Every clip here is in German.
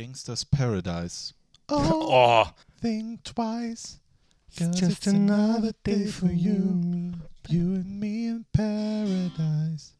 Gangsters Paradise. Oh, Think twice. It's 'cause just another day for you You and me in paradise.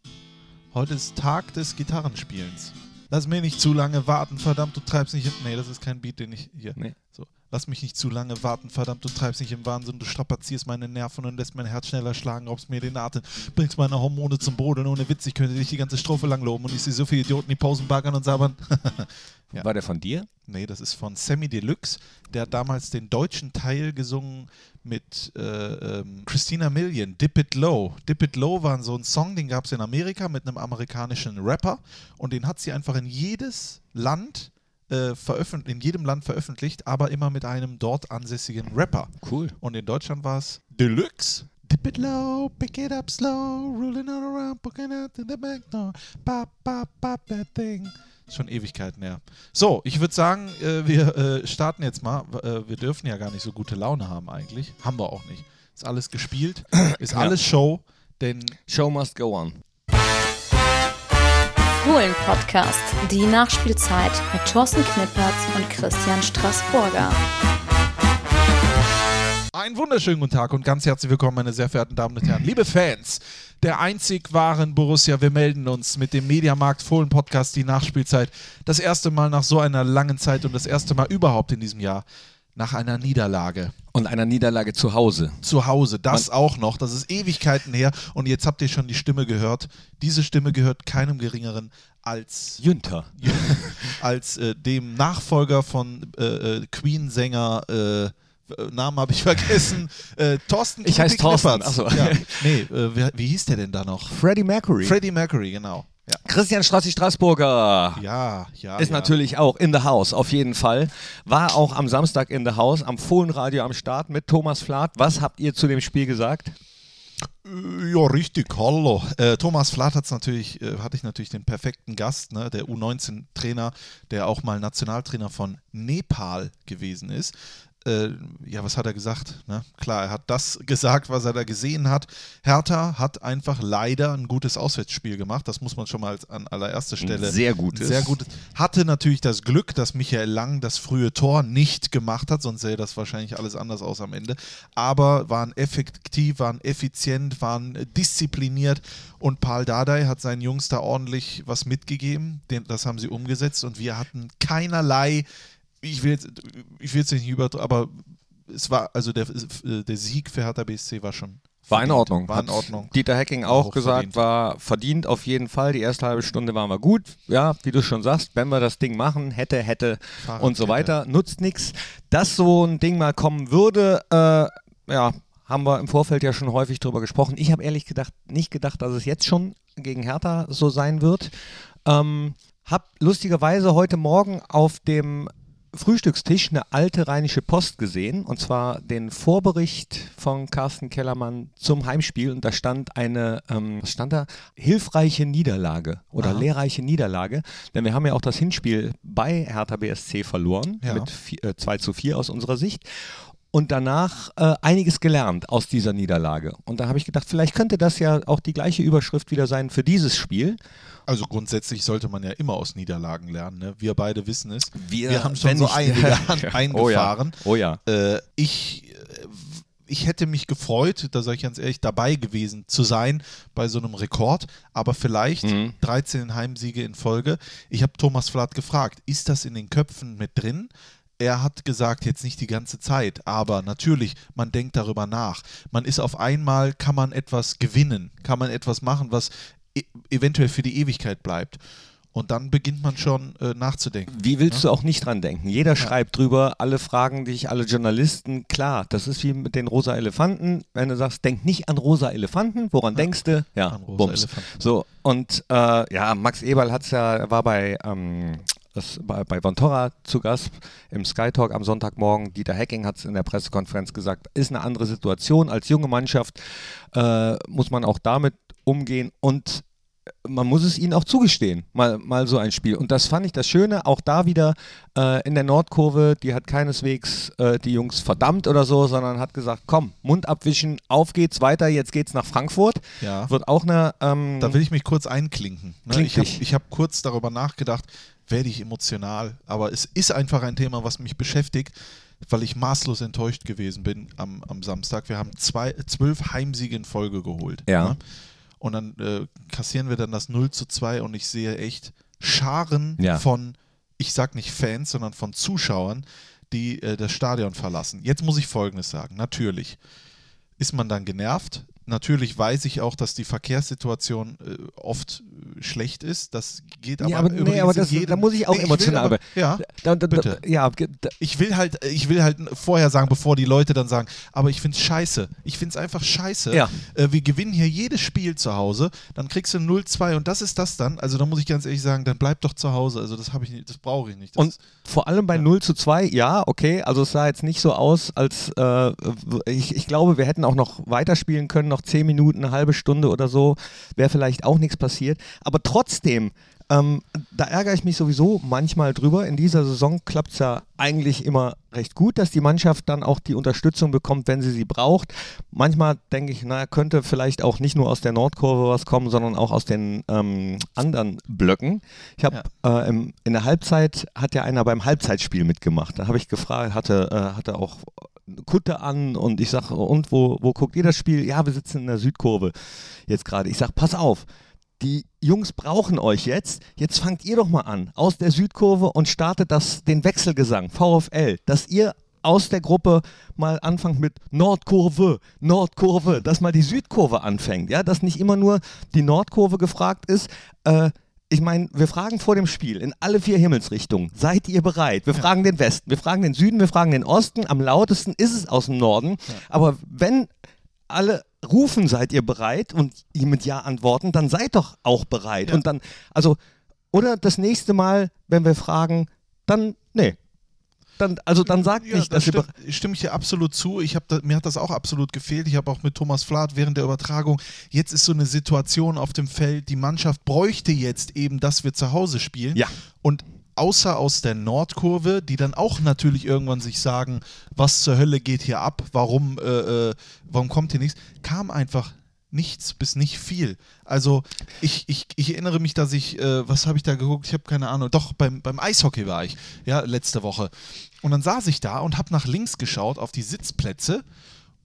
Heute ist Tag des Gitarrenspielens. Lass mich nicht zu lange warten, verdammt, du treibst nicht. Nee, das ist kein Beat, den ich hier. Nee. So. Lass mich nicht zu lange warten, verdammt, du treibst nicht im Wahnsinn, du strapazierst meine Nerven und lässt mein Herz schneller schlagen, raubst mir den Atem, bringst meine Hormone zum Boden. Ohne Witz, ich könnte dich die ganze Strophe lang loben und ich sehe so viele Idioten, die Pausen baggern und sabbern. Ja. war der von dir? Nee, das ist von Sammy Deluxe. Der hat damals den deutschen Teil gesungen mit äh, ähm, Christina Million, Dip It Low. Dip It Low war so ein Song, den gab es in Amerika mit einem amerikanischen Rapper und den hat sie einfach in jedes Land äh, in jedem Land veröffentlicht, aber immer mit einem dort ansässigen Rapper. Cool. Und in Deutschland war es Deluxe. Dip it low, pick it up slow, rolling all around, poking out to the back door. Pop, pop, pop that thing. Schon Ewigkeiten her. So, ich würde sagen, äh, wir äh, starten jetzt mal. Äh, wir dürfen ja gar nicht so gute Laune haben eigentlich. Haben wir auch nicht. Ist alles gespielt, ist Ja. alles Show, denn Show must go on. Fohlen-Podcast, die Nachspielzeit mit Thorsten Knippertz und Christian Straßburger. Einen wunderschönen guten Tag und ganz herzlich willkommen, meine sehr verehrten Damen und Herren. Liebe Fans der einzig wahren Borussia, wir melden uns mit dem Mediamarkt Fohlen Podcast, die Nachspielzeit. Das erste Mal nach so einer langen Zeit und das erste Mal überhaupt in diesem Jahr nach einer Niederlage. Und einer Niederlage zu Hause. Zu Hause, das auch noch, das ist Ewigkeiten her und jetzt habt ihr schon die Stimme gehört. Diese Stimme gehört keinem geringeren als Jünter. als äh, dem Nachfolger von äh, äh, Queen-Sänger, äh, äh, Namen habe ich vergessen, äh, Thorsten Ich heiß Knippi Thorsten, Knippertz. ach so. Ja, nee, äh, wie, wie hieß der denn da noch? Freddie Mercury. Freddie Mercury, genau. Ja, Christian Strassi Straßburger. ja, ja. Ist ja. natürlich auch in the house, auf jeden Fall. War auch am Samstag in the house, am Fohlenradio am Start mit Thomas Flath. Was habt ihr zu dem Spiel gesagt? Äh, Ja, richtig, hallo. Äh, Thomas Flath hat's natürlich, äh, hatte ich natürlich den perfekten Gast, ne, der U19-Trainer, der auch mal Nationaltrainer von Nepal gewesen ist. Äh, ja, was hat er gesagt? Ne? Klar, er hat das gesagt, was er da gesehen hat. Hertha hat einfach leider ein gutes Auswärtsspiel gemacht. Das muss man schon mal an allererster Stelle. sehr gutes. Sehr gutes. Hatte natürlich das Glück, dass Michael Lang das frühe Tor nicht gemacht hat, sonst sähe das wahrscheinlich alles anders aus am Ende. Aber waren effektiv, waren effizient, waren diszipliniert und Paul Dardai hat seinen Jungs da ordentlich was mitgegeben. Das haben sie umgesetzt und wir hatten keinerlei, ich will jetzt, ich will jetzt nicht über, aber es war, also der, der Sieg für Hertha BSC war schon. War in. Ordnung. War in Hat Ordnung. Dieter Hecking auch, Auch gesagt, verdient. war verdient auf jeden Fall. Die erste halbe Stunde waren wir gut. Ja, wie du schon sagst, wenn wir das Ding machen, hätte, hätte und so weiter, nutzt nichts. Dass so ein Ding mal kommen würde, äh, ja, haben wir im Vorfeld ja schon häufig drüber gesprochen. Ich habe ehrlich gedacht, nicht gedacht, dass es jetzt schon gegen Hertha so sein wird. Ähm, hab lustigerweise heute Morgen auf dem Frühstückstisch eine alte rheinische Post gesehen und zwar den Vorbericht von Carsten Kellermann zum Heimspiel und da stand eine, ähm, was stand da? Hilfreiche Niederlage oder Aha. lehrreiche Niederlage, denn wir haben ja auch das Hinspiel bei Hertha BSC verloren Ja. mit vi- äh, 2 zu 4 aus unserer Sicht und danach äh, einiges gelernt aus dieser Niederlage. Und da habe ich gedacht, vielleicht könnte das ja auch die gleiche Überschrift wieder sein für dieses Spiel. Also grundsätzlich sollte man ja immer aus Niederlagen lernen. Ne? Wir beide wissen es. Wir- haben schon so einige eingefahren. Oh ja. Äh, ich, äh, ich hätte mich gefreut, da sage ich ganz ehrlich, dabei gewesen zu sein bei so einem Rekord, aber vielleicht Mhm. 13 Heimsiege in Folge. Ich habe Thomas Flatt gefragt, ist das in den Köpfen mit drin? Er hat gesagt, jetzt nicht die ganze Zeit, aber natürlich, man denkt darüber nach. Man ist auf einmal, kann man etwas gewinnen, kann man etwas machen, was e eventuell für die Ewigkeit bleibt. Und dann beginnt man schon äh, nachzudenken. Wie willst du auch nicht dran denken? Jeder schreibt drüber, alle fragen dich, alle Journalisten. Klar, das ist wie mit den rosa Elefanten. Wenn du sagst, denk nicht an rosa Elefanten, woran denkst du? Ja, An rosa Bums. Elefanten. So, und äh, ja, Max Eberl hat's ja, er war bei, ähm, das, bei, bei Vontora zu Gast im Sky Talk am Sonntagmorgen. Dieter Hecking hat es in der Pressekonferenz gesagt, ist eine andere Situation. Als junge Mannschaft äh, muss man auch damit umgehen und man muss es ihnen auch zugestehen, mal, mal so ein Spiel. Und das fand ich das Schöne, auch da wieder äh, in der Nordkurve, die hat keineswegs äh, die Jungs verdammt oder so, sondern hat gesagt, komm, Mund abwischen, auf geht's weiter, jetzt geht's nach Frankfurt. Ja. Wird auch eine... Ähm, Da will ich mich kurz einklinken. Ne? Ich habe hab kurz darüber nachgedacht, werde ich emotional. Aber es ist einfach ein Thema, was mich beschäftigt, weil ich maßlos enttäuscht gewesen bin am, am Samstag. Wir haben zwei, zwölf Heimsiege in Folge geholt. Ja. Ne? Und dann äh, kassieren wir dann das 0 zu 2 und ich sehe echt Scharen Ja. von, ich sag nicht Fans, sondern von Zuschauern, die äh, das Stadion verlassen. Jetzt muss ich Folgendes sagen. Natürlich ist man dann genervt. Natürlich weiß ich auch, dass die Verkehrssituation äh, oft schlecht ist. Das geht aber, ja, aber, nee, aber das, da muss ich auch Nee, will emotional aber, werden. Ja, Da, da, bitte. Ja, da, ich will halt, ich will halt vorher sagen, bevor die Leute dann sagen, aber ich finde es scheiße. Ich finde es einfach scheiße. Ja. Äh, wir gewinnen hier jedes Spiel zu Hause, dann kriegst du 0-2 und das ist das dann. Also da muss ich ganz ehrlich sagen, dann bleib doch zu Hause. Also das habe ich nicht, das brauche ich nicht. Das Und vor allem bei 0 zu 2, ja, okay. Also es sah jetzt nicht so aus, als äh, ich, ich glaube, wir hätten auch noch weiterspielen können, noch 10 Minuten, eine halbe Stunde oder so, wäre vielleicht auch nichts passiert. Aber trotzdem, ähm, da ärgere ich mich sowieso manchmal drüber. In dieser Saison klappt es ja eigentlich immer recht gut, dass die Mannschaft dann auch die Unterstützung bekommt, wenn sie sie braucht. Manchmal denke ich, naja, könnte vielleicht auch nicht nur aus der Nordkurve was kommen, sondern auch aus den ähm, anderen Blöcken. Ich habe äh, im, in der Halbzeit hat ja einer beim Halbzeitspiel mitgemacht. Da habe ich gefragt, hatte, äh, hatte auch eine Kutte an und ich sage, und wo, wo guckt ihr das Spiel? Ja, wir sitzen in der Südkurve jetzt gerade. Ich sage, pass auf, die Jungs brauchen euch jetzt. Jetzt fangt ihr doch mal an aus der Südkurve und startet das, den Wechselgesang, VfL, dass ihr aus der Gruppe mal anfangt mit Nordkurve, Nordkurve, dass mal die Südkurve anfängt, ja, dass nicht immer nur die Nordkurve gefragt ist. Äh, ich meine, wir fragen vor dem Spiel in alle vier Himmelsrichtungen, seid ihr bereit? Wir fragen den Westen, wir fragen den Süden, wir fragen den Osten. Am lautesten ist es aus dem Norden. Aber wenn alle rufen, seid ihr bereit und ihr mit Ja antworten, dann seid doch auch bereit. Ja. Und dann, also, oder das nächste Mal, wenn wir fragen, dann, nee. Dann, also dann sagt Ja, nicht, das dass ihr stimmt, stimme ich dir absolut zu. Ich da, mir hat das auch absolut gefehlt. Ich habe auch mit Thomas Flath während der Übertragung, jetzt ist so eine Situation auf dem Feld, die Mannschaft bräuchte jetzt eben, dass wir zu Hause spielen. Ja. Und außer aus der Nordkurve, die dann auch natürlich irgendwann sich sagen, was zur Hölle geht hier ab, warum, äh, äh, warum kommt hier nichts, kam einfach nichts bis nicht viel. Also ich, ich, ich erinnere mich, dass ich, äh, was habe ich da geguckt? Ich habe keine Ahnung. Doch, beim, beim Eishockey war ich, ja, letzte Woche. Und dann saß ich da und habe nach links geschaut auf die Sitzplätze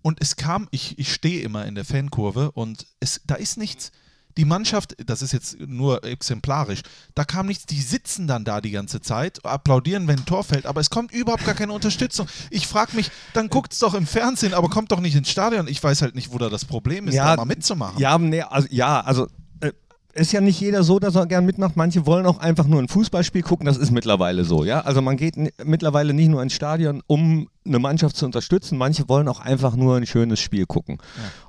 und es kam, ich, ich stehe immer in der Fankurve und es, da ist nichts. Die Mannschaft, das ist jetzt nur exemplarisch, da kam nichts, die sitzen dann da die ganze Zeit, applaudieren, wenn ein Tor fällt, aber es kommt überhaupt gar keine Unterstützung. Ich frage mich, dann guckt es doch im Fernsehen, aber kommt doch nicht ins Stadion. Ich weiß halt nicht, wo da das Problem ist, da mal mitzumachen. Ja, nee, also, ja, also äh, ist ja nicht jeder so, dass er gern mitmacht. Manche wollen auch einfach nur ein Fußballspiel gucken. Das ist mittlerweile so, ja. Also man geht mittlerweile nicht nur ins Stadion, um eine Mannschaft zu unterstützen. Manche wollen auch einfach nur ein schönes Spiel gucken.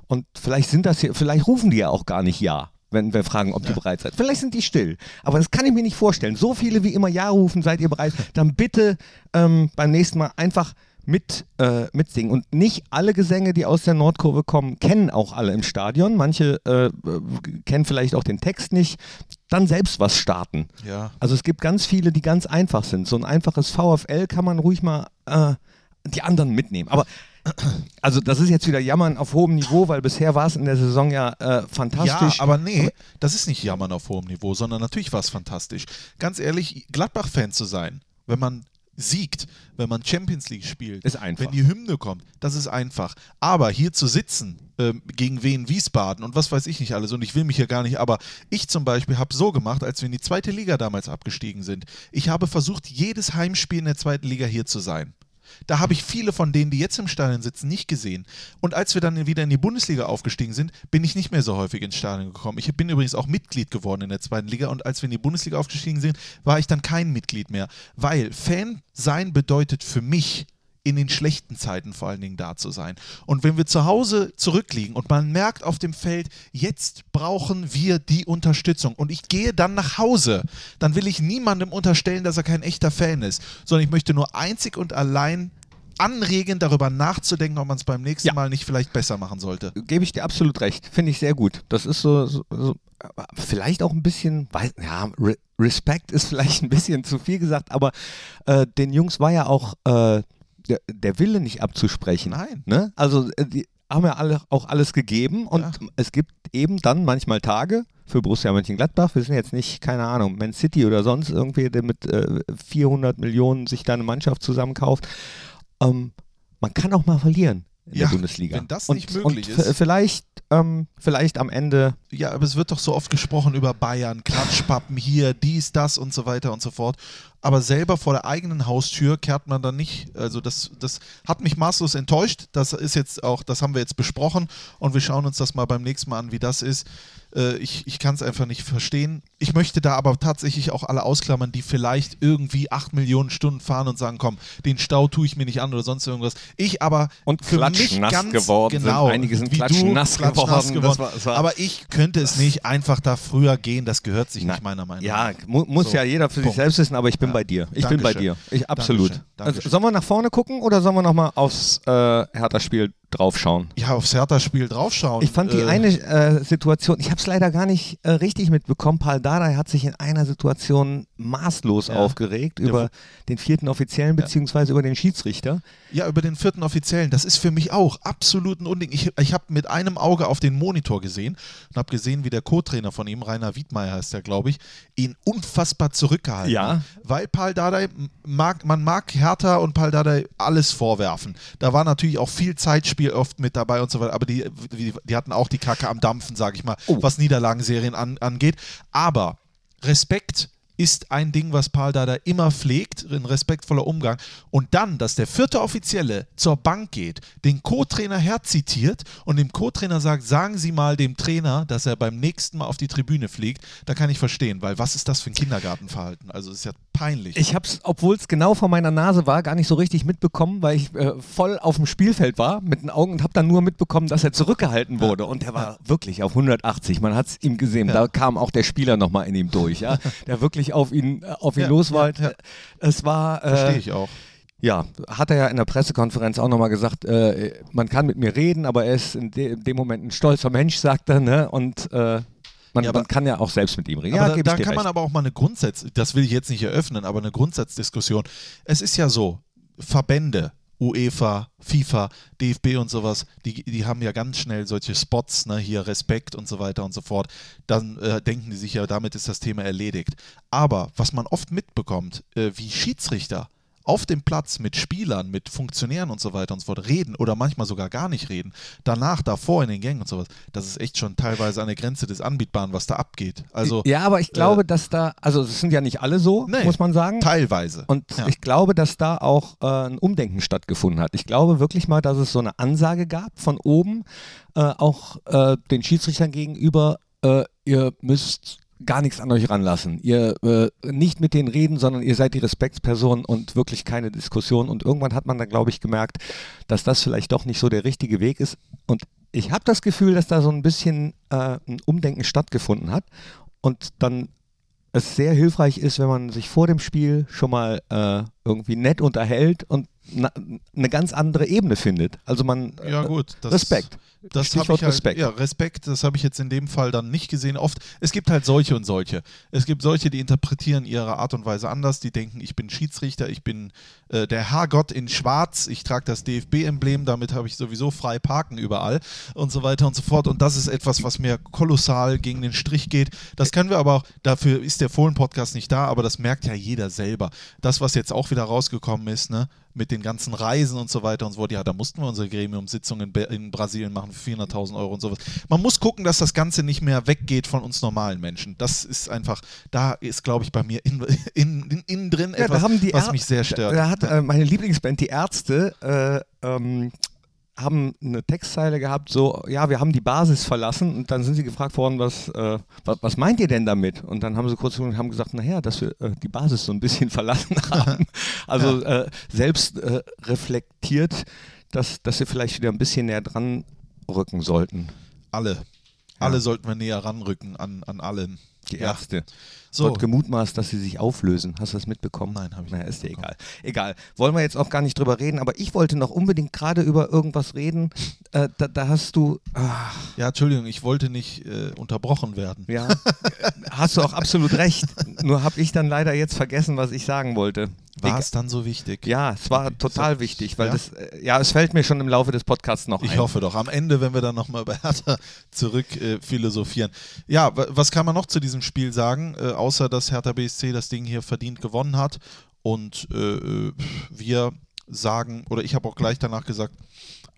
Und vielleicht sind das hier, vielleicht rufen die ja auch gar nicht ja. Wenn wir fragen, ob die bereit seid. Vielleicht sind die still. Aber das kann ich mir nicht vorstellen. So viele wie immer Ja rufen, seid ihr bereit? Dann bitte ähm, beim nächsten Mal einfach mit, äh, mitsingen. Und nicht alle Gesänge, die aus der Nordkurve kommen, kennen auch alle im Stadion. Manche äh, kennen vielleicht auch den Text nicht. Dann selbst was starten. Ja. Also es gibt ganz viele, die ganz einfach sind. So ein einfaches VfL kann man ruhig mal äh, die anderen mitnehmen. Aber also das ist jetzt wieder Jammern auf hohem Niveau, weil bisher war es in der Saison ja äh, fantastisch. Ja, aber nee, das ist nicht Jammern auf hohem Niveau, sondern natürlich war es fantastisch. Ganz ehrlich, Gladbach-Fan zu sein, wenn man siegt, wenn man Champions League spielt, Ist einfach. wenn die Hymne kommt, das ist einfach. Aber hier zu sitzen ähm, gegen Wien Wiesbaden und was weiß ich nicht alles und ich will mich hier gar nicht, aber ich zum Beispiel habe so gemacht, als wir in die zweite Liga damals abgestiegen sind. Ich habe versucht, jedes Heimspiel in der zweiten Liga hier zu sein. Da habe ich viele von denen, die jetzt im Stadion sitzen, nicht gesehen. Und als wir dann wieder in die Bundesliga aufgestiegen sind, bin ich nicht mehr so häufig ins Stadion gekommen. Ich bin übrigens auch Mitglied geworden in der zweiten Liga und als wir in die Bundesliga aufgestiegen sind, war ich dann kein Mitglied mehr. Weil Fan sein bedeutet für mich, in den schlechten Zeiten vor allen Dingen da zu sein. Und wenn wir zu Hause zurückliegen und man merkt auf dem Feld, jetzt brauchen wir die Unterstützung und ich gehe dann nach Hause, dann will ich niemandem unterstellen, dass er kein echter Fan ist, sondern ich möchte nur einzig und allein anregen, darüber nachzudenken, ob man es beim nächsten Ja. Mal nicht vielleicht besser machen sollte. Gebe ich dir absolut recht. Finde ich sehr gut. Das ist so, so, so vielleicht auch ein bisschen, weiß, ja, Re Respekt ist vielleicht ein bisschen zu viel gesagt, aber äh, den Jungs war ja auch äh, der, der Wille nicht abzusprechen. Nein. Ne? Also äh, die haben ja alle auch alles gegeben und Ja. es gibt eben dann manchmal Tage, für Borussia Mönchengladbach. Wir sind jetzt nicht, keine Ahnung, Man City oder sonst irgendwie, der mit äh, 400 Millionen sich da eine Mannschaft zusammenkauft. Ähm, man kann auch mal verlieren in Ja, der Bundesliga. wenn das und, nicht möglich und ist. Vielleicht, ähm, vielleicht am Ende Ja, aber es wird doch so oft gesprochen über Bayern, Klatschpappen hier, dies, das und so weiter und so fort. Aber selber vor der eigenen Haustür kehrt man dann nicht. Also das, das hat mich maßlos enttäuscht. Das ist jetzt auch, das haben wir jetzt besprochen und wir schauen uns das mal beim nächsten Mal an, wie das ist. Äh, ich ich kann es einfach nicht verstehen. Ich möchte da aber tatsächlich auch alle ausklammern, die vielleicht irgendwie 8 Millionen Stunden fahren und sagen, komm, den Stau tue ich mir nicht an oder sonst irgendwas. Ich aber Und für mich klatschnass ganz geworden sind. genau, Einige sind du, klatschnass geworden. geworden. Das war- das war- aber ich könnte es nicht einfach da früher gehen. Das gehört sich Na, nicht meiner Meinung Ja, nach. mu muss So, ja jeder für sich Punkt. selbst wissen, aber ich bin Ja. bei dir. Ich bin bei dir. Dankeschön. Ich, absolut. Dankeschön. Also, Dankeschön. sollen wir nach vorne gucken oder sollen wir nochmal aufs äh, Hertha-Spiel draufschauen? Ja, aufs Hertha-Spiel draufschauen. Ich fand die Äh, eine äh, Situation, ich habe es leider gar nicht äh, richtig mitbekommen. Paul Dardai hat sich in einer Situation maßlos Ja. aufgeregt über wo- den vierten Offiziellen beziehungsweise über den Schiedsrichter. Ja, über den vierten Offiziellen. Das ist für mich auch absolut ein Unding. Ich, ich habe mit einem Auge auf den Monitor gesehen und habe gesehen, wie der Co-Trainer von ihm, Rainer Wiedmeier heißt der, glaube ich, ihn unfassbar zurückgehalten Ja. hat. Weil Paul Dardai, mag, man mag Hertha und Paul Dardai alles vorwerfen. Da war natürlich auch viel Zeitspiel oft mit dabei und so weiter, aber die, die, die hatten auch die Kacke am Dampfen, sage ich mal, Oh. was Niederlagenserien an, angeht. Aber Respekt ist ein Ding, was Paul Dada immer pflegt, ein respektvoller Umgang. Und dann, dass der vierte Offizielle zur Bank geht, den Co-Trainer herzitiert und dem Co-Trainer sagt, sagen Sie mal dem Trainer, dass er beim nächsten Mal auf die Tribüne fliegt, da kann ich verstehen, weil was ist das für ein Kindergartenverhalten? Also es ist ja peinlich. Ich habe es, obwohl es genau vor meiner Nase war, gar nicht so richtig mitbekommen, weil ich äh, voll auf dem Spielfeld war mit den Augen und habe dann nur mitbekommen, dass er zurückgehalten wurde. Und der war wirklich auf 180. Man hat es ihm gesehen. Da kam auch der Spieler nochmal in ihm durch, ja, der wirklich auf ihn, äh, auf ihn Ja, los war. ja. Es war. Äh, Verstehe ich auch. Ja, hat er ja in der Pressekonferenz auch nochmal gesagt, äh, man kann mit mir reden, aber er ist in, de in dem Moment ein stolzer Mensch, sagt er, ne? Und äh, man, Ja, aber- man kann ja auch selbst mit ihm reden. Ja, da, da kann recht. man aber auch mal eine Grundsatz, das will ich jetzt nicht eröffnen, aber eine Grundsatzdiskussion. Es ist ja so, Verbände, UEFA, FIFA, DFB und sowas, die, die haben ja ganz schnell solche Spots, ne, hier Respekt und so weiter und so fort. Dann äh, denken die sich ja, damit ist das Thema erledigt. Aber was man oft mitbekommt, äh, wie Schiedsrichter auf dem Platz mit Spielern, mit Funktionären und so weiter und so fort reden oder manchmal sogar gar nicht reden, danach, davor in den Gängen und sowas, das ist echt schon teilweise an der Grenze des Anbietbaren, was da abgeht. Also ja, aber ich glaube, dass da, also es sind ja nicht alle so, Nee, muss man sagen. Teilweise. Und Ja. ich glaube, dass da auch äh, ein Umdenken stattgefunden hat. Ich glaube wirklich mal, dass es so eine Ansage gab von oben, äh, auch äh, den Schiedsrichtern gegenüber, äh, ihr müsst gar nichts an euch ranlassen. Ihr äh, nicht mit denen reden, sondern ihr seid die Respektsperson und wirklich keine Diskussion. Und irgendwann hat man dann, glaube ich, gemerkt, dass das vielleicht doch nicht so der richtige Weg ist. Und ich habe das Gefühl, dass da so ein bisschen äh, ein Umdenken stattgefunden hat. Und dann es sehr hilfreich ist, wenn man sich vor dem Spiel schon mal äh, irgendwie nett unterhält und eine ganz andere Ebene findet. Also man Ja, äh, gut. Das, Respekt. Das habe ich halt, Respekt. Ja, Respekt, das habe ich jetzt in dem Fall dann nicht gesehen. Oft, es gibt halt solche und solche. Es gibt solche, die interpretieren ihre Art und Weise anders, die denken, ich bin Schiedsrichter, ich bin äh, der Herrgott in Schwarz, ich trage das DFB-Emblem, damit habe ich sowieso frei parken überall und so weiter und so fort. Und das ist etwas, was mir kolossal gegen den Strich geht. Das können wir aber auch, dafür ist der Fohlen-Podcast nicht da, aber das merkt ja jeder selber. Das, was jetzt auch wieder rausgekommen ist, ne? Mit den ganzen Reisen und so weiter und so fort. Ja, da mussten wir unsere Gremiumsitzung in, in Brasilien machen für 400.000 Euro und sowas. Man muss gucken, dass das Ganze nicht mehr weggeht von uns normalen Menschen. Das ist einfach, da ist, glaube ich, bei mir in, in, in, innen drin Ja, etwas, da die was mich sehr stört. Da hat äh, meine Lieblingsband, die Ärzte, äh, ähm, haben eine Textzeile gehabt, so, ja, wir haben die Basis verlassen und dann sind sie gefragt worden, was, äh, was, was meint ihr denn damit? Und dann haben sie kurz und haben gesagt, naja, dass wir äh, die Basis so ein bisschen verlassen haben. Also äh, selbst äh, reflektiert, dass, dass sie vielleicht wieder ein bisschen näher dran rücken sollten. alle. Alle sollten wir näher ranrücken an, an allen. Die Ja. Ärzte. So. Wird gemutmaßt, dass sie sich auflösen. Hast du das mitbekommen? Nein, habe ich naja, nicht ist dir egal. Egal. Wollen wir jetzt auch gar nicht drüber reden, aber ich wollte noch unbedingt gerade über irgendwas reden. Äh, da, da hast du, ah, Ja, Entschuldigung, ich wollte nicht äh, unterbrochen werden. ja, hast du auch absolut recht. Nur habe ich dann leider jetzt vergessen, was ich sagen wollte. War es dann so wichtig? Ja, es war total wichtig, weil Ja? das, äh, ja, es fällt mir schon im Laufe des Podcasts noch Ich ein. hoffe doch. Am Ende, wenn wir dann nochmal bei Hertha zurück äh, philosophieren. Ja, wa- was kann man noch zu diesem Spiel sagen, äh, außer dass Hertha BSC das Ding hier verdient gewonnen hat und äh, äh, wir sagen, oder ich habe auch gleich danach gesagt,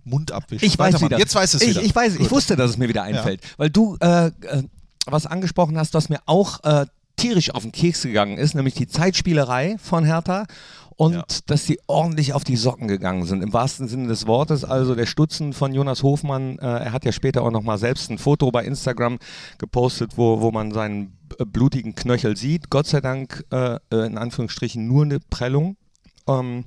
Mund abwischen. Ich weiß wieder. Jetzt weiß es ich, wieder. Ich weiß, ich Gut. wusste, dass es mir wieder einfällt, weil du äh, was angesprochen hast, was mir auch äh, tierisch auf den Keks gegangen ist, nämlich die Zeitspielerei von Hertha und Ja. dass sie ordentlich auf die Socken gegangen sind, im wahrsten Sinne des Wortes. Also der Stutzen von Jonas Hofmann, äh, er hat ja später auch nochmal selbst ein Foto bei Instagram gepostet, wo, wo man seinen blutigen Knöchel sieht. Gott sei Dank äh, äh, in Anführungsstrichen nur eine Prellung. Ähm,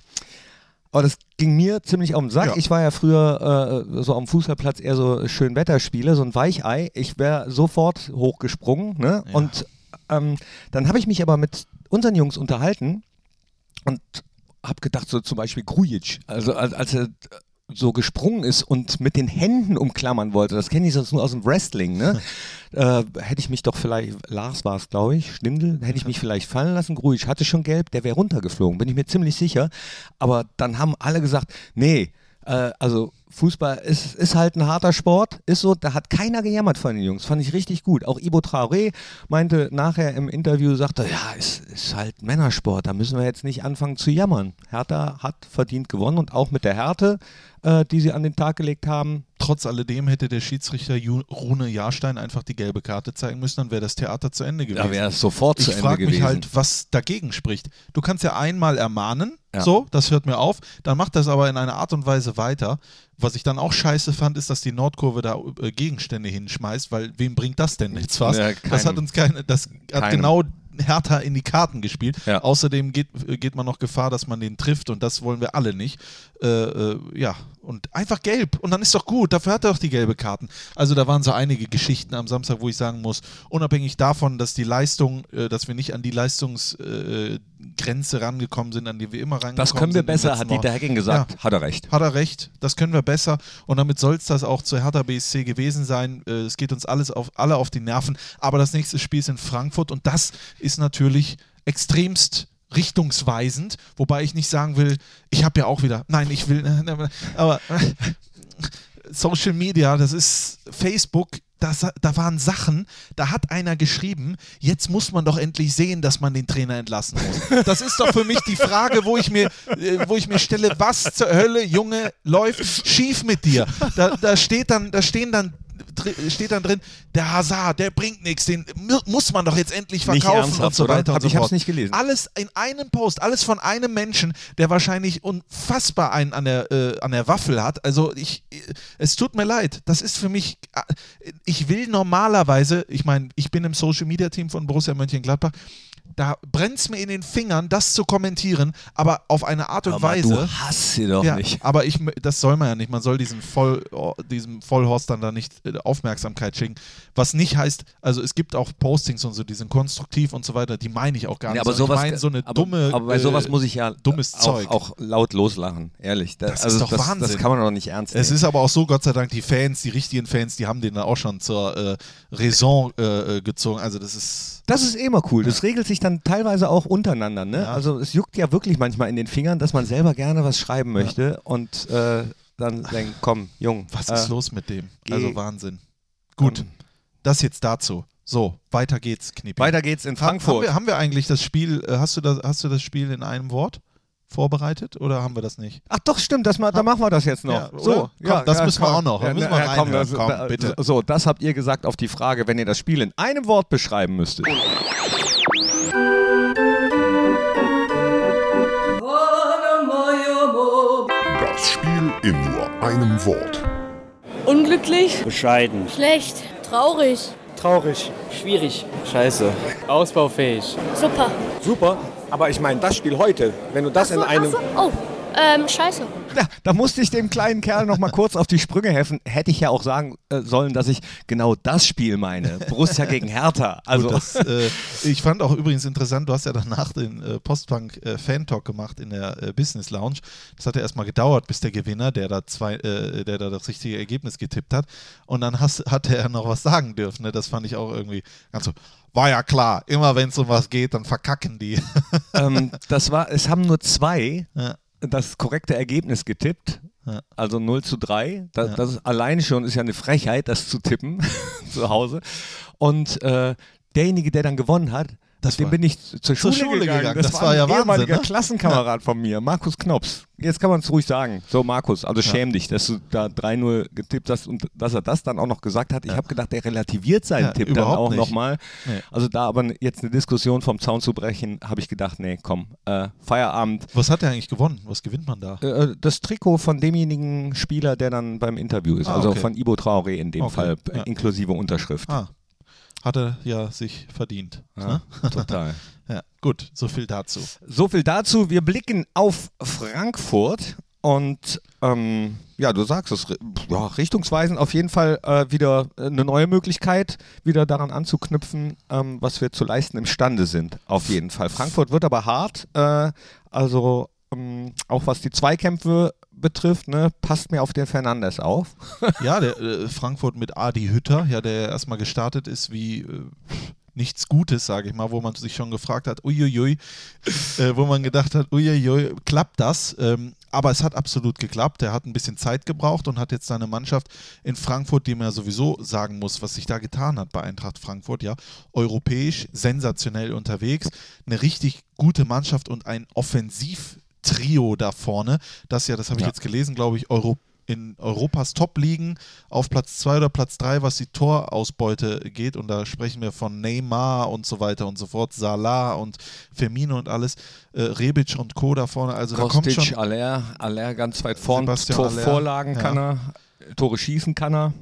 aber das ging mir ziemlich auf den Sack. Ja. Ich war ja früher äh, so am Fußballplatz eher so Schönwetterspiele, so ein Weichei. Ich wäre sofort hochgesprungen. Ne? Ja. Und ähm, dann habe ich mich aber mit unseren Jungs unterhalten und habe gedacht, so zum Beispiel Grujic, also als, als er so gesprungen ist und mit den Händen umklammern wollte, das kenne ich sonst nur aus dem Wrestling, ne? äh, hätte ich mich doch vielleicht, Lars war es, glaube ich, Stindl, hätte ich mich vielleicht fallen lassen. Grujic hatte schon gelb, der wäre runtergeflogen, bin ich mir ziemlich sicher. Aber dann haben alle gesagt, nee, äh, also Fußball ist, ist halt ein harter Sport, ist so, da hat keiner gejammert von den Jungs, fand ich richtig gut. Auch Ibo Traoré meinte nachher im Interview, sagte, ja, es ist halt Männersport, da müssen wir jetzt nicht anfangen zu jammern. Hertha hat verdient gewonnen und auch mit der Härte, äh, die sie an den Tag gelegt haben, Trotz alledem hätte der Schiedsrichter Rune Jahrstein einfach die gelbe Karte zeigen müssen, dann wäre das Theater zu Ende gewesen. da wäre es sofort zu ich Ende frage gewesen. mich halt, was dagegen spricht. Du kannst ja einmal ermahnen, Ja. so, das hört mir auf, dann macht das aber in einer Art und Weise weiter. Was ich dann auch scheiße fand, ist, dass die Nordkurve da äh, Gegenstände hinschmeißt, weil wem bringt das denn jetzt was? Ja, das hat keinem. uns keine, das hat Keinem. genau Hertha in die Karten gespielt. Ja. Außerdem geht, äh, geht man noch Gefahr, dass man den trifft und das wollen wir alle nicht. Äh, äh, ja, und einfach gelb und dann ist doch gut, dafür hat er doch die gelbe Karten. Also da waren so einige Geschichten am Samstag, wo ich sagen muss, unabhängig davon, dass die Leistung, äh, dass wir nicht an die Leistungsgrenze äh, rangekommen sind, an die wir immer rangekommen das können wir sind besser, hat. Dieter Hecking gesagt. Hat er recht. Hat er recht, das können wir besser und damit soll es das auch zu Hertha BSC gewesen sein. Äh, Es geht uns alles auf, alle auf die Nerven, aber das nächste Spiel ist in Frankfurt und das ist natürlich extremst richtungsweisend, wobei ich nicht sagen will, ich habe ja auch wieder, nein, ich will, aber Social Media, das ist Facebook, das, da waren Sachen, da hat einer geschrieben, jetzt muss man doch endlich sehen, dass man den Trainer entlassen muss. Das ist doch für mich die Frage, wo ich mir, äh, wo ich mir stelle, was zur Hölle, Junge, läuft schief mit dir? Da, da steht dann, da stehen dann steht dann drin, der Hazard, der bringt nichts, den mu- muss man doch jetzt endlich verkaufen und so weiter und so ich hab's fort. nicht gelesen. Alles in einem Post, alles von einem Menschen, der wahrscheinlich unfassbar einen an der, äh, an der Waffel hat. Also ich, äh, es tut mir leid, das ist für mich, äh, ich will normalerweise, ich meine, ich bin im Social Media Team von Borussia Mönchengladbach, da brennt es mir in den Fingern, das zu kommentieren, aber auf eine Art und Aber Weise. du hast sie doch Ja, nicht. aber ich, das soll man ja nicht. Man soll diesen Voll, oh, diesem Vollhorst dann da nicht äh, Aufmerksamkeit schicken. Was nicht heißt, also es gibt auch Postings und so, die sind konstruktiv und so weiter, die meine ich auch gar nicht. Ja, aber sowas, ich meine so eine aber, dumme. aber bei sowas äh, muss ich ja dummes auch, Zeug. auch laut loslachen, ehrlich. Da- Das also ist doch das, Wahnsinn. Das kann man doch nicht ernst nehmen. Es ist aber auch so, Gott sei Dank, die Fans, die richtigen Fans, die haben den dann auch schon zur äh, Raison äh, äh, gezogen. Also das ist. Das ist eh immer cool. Das regelt sich dann teilweise auch untereinander. Ne? Ja. Also es juckt ja wirklich manchmal in den Fingern, dass man selber gerne was schreiben möchte und äh, dann denkt, komm, Jung. Was äh, ist los mit dem? Also Wahnsinn. Gut, das jetzt dazu. So, weiter geht's, Knippi. Weiter geht's in Ha- Haben Frankfurt. wir, haben wir eigentlich das Spiel, äh, hast du das, hast du das Spiel in einem Wort vorbereitet oder haben wir das nicht? Ach doch, stimmt, das, ma- da machen wir das jetzt noch. Ja, so, Komm, das müssen wir komm. auch noch. Da müssen wir na, komm, das, Komm, da, bitte. So, das habt ihr gesagt auf die Frage, wenn ihr das Spiel in einem Wort beschreiben müsstet. Das Spiel in nur einem Wort. Unglücklich, Bescheiden. schlecht, traurig, Traurig. Schwierig. Scheiße. Ausbaufähig. super. Super, aber ich meine das Spiel heute, wenn du das in einem... Oh, Ähm, scheiße. Ja, da musste ich dem kleinen Kerl noch mal kurz auf die Sprünge helfen. Hätte ich ja auch sagen äh, sollen, dass ich genau das Spiel meine. Borussia gegen Hertha. Also Gut, das, äh, ich fand auch übrigens interessant, du hast ja danach den äh, Postbank äh, Fan Talk gemacht in der äh, Business Lounge. Das hat ja erstmal gedauert, bis der Gewinner, der da zwei, äh, der da das richtige Ergebnis getippt hat, und dann hast, hat er noch was sagen dürfen. Ne? Das fand ich auch irgendwie ganz so. War ja klar, immer wenn es um was geht, dann verkacken die. ähm, das war, es haben nur zwei Ja. Das korrekte Ergebnis getippt. Also 0 zu 3. Das, Ja. das ist alleine schon ist ja eine Frechheit, das zu tippen zu Hause. Und äh, derjenige, der dann gewonnen hat, Das dem war- bin ich zur Schule, Schule gegangen. gegangen. Das, Das war war ja ein ehemaliger Wahnsinn, ne? Klassenkamerad von mir, Markus Knops. Jetzt kann man es ruhig sagen. So, Markus, also schäm dich, dass du da 3-0 getippt hast und dass er das dann auch noch gesagt hat. Ich habe gedacht, er relativiert seinen Ja, Tipp dann auch nochmal. Nee. Also da aber jetzt eine Diskussion vom Zaun zu brechen, habe ich gedacht, nee, komm, äh, Feierabend. Was hat er eigentlich gewonnen? Was gewinnt man da? Äh, das Trikot von demjenigen Spieler, der dann beim Interview ist, Ah, also okay. von Ibo Traoré in dem Okay, Fall, äh, ja. inklusive Unterschrift. Ah, hat er ja sich verdient. Ja, Ne? total. Ja, gut, so viel dazu. So viel dazu. Wir blicken auf Frankfurt und ähm, ja, du sagst es, ja, richtungsweisend auf jeden Fall äh, wieder eine neue Möglichkeit, wieder daran anzuknüpfen, ähm, was wir zu leisten imstande sind. Auf jeden Fall. Frankfurt wird aber hart, äh, also ähm, auch was die Zweikämpfe betrifft, ne, passt mir auf den Fernandes auf. Ja, der äh, Frankfurt mit Adi Hütter, ja, der erstmal gestartet ist wie äh, nichts Gutes, sage ich mal, wo man sich schon gefragt hat, uiuiui, äh, wo man gedacht hat, uiuiui, klappt das? Ähm, aber es hat absolut geklappt. Er hat ein bisschen Zeit gebraucht und hat jetzt seine Mannschaft in Frankfurt, die man ja sowieso sagen muss, was sich da getan hat bei Eintracht Frankfurt, ja, europäisch sensationell unterwegs, eine richtig gute Mannschaft und ein Offensivtrio da vorne, das ja, das habe ich Ja. jetzt gelesen, glaube ich, Euro in Europas Top-Ligen auf Platz 2 oder Platz 3, was die Torausbeute geht. Und da sprechen wir von Neymar und so weiter und so fort, Salah und Firmino und alles, äh, Rebic und Co. da vorne. Also da kommt Kostic, schon. Aller, Aller ganz weit vorn, Sebastian Tor, Aller, Vorlagen ja. kann er, Tore schießen kann er.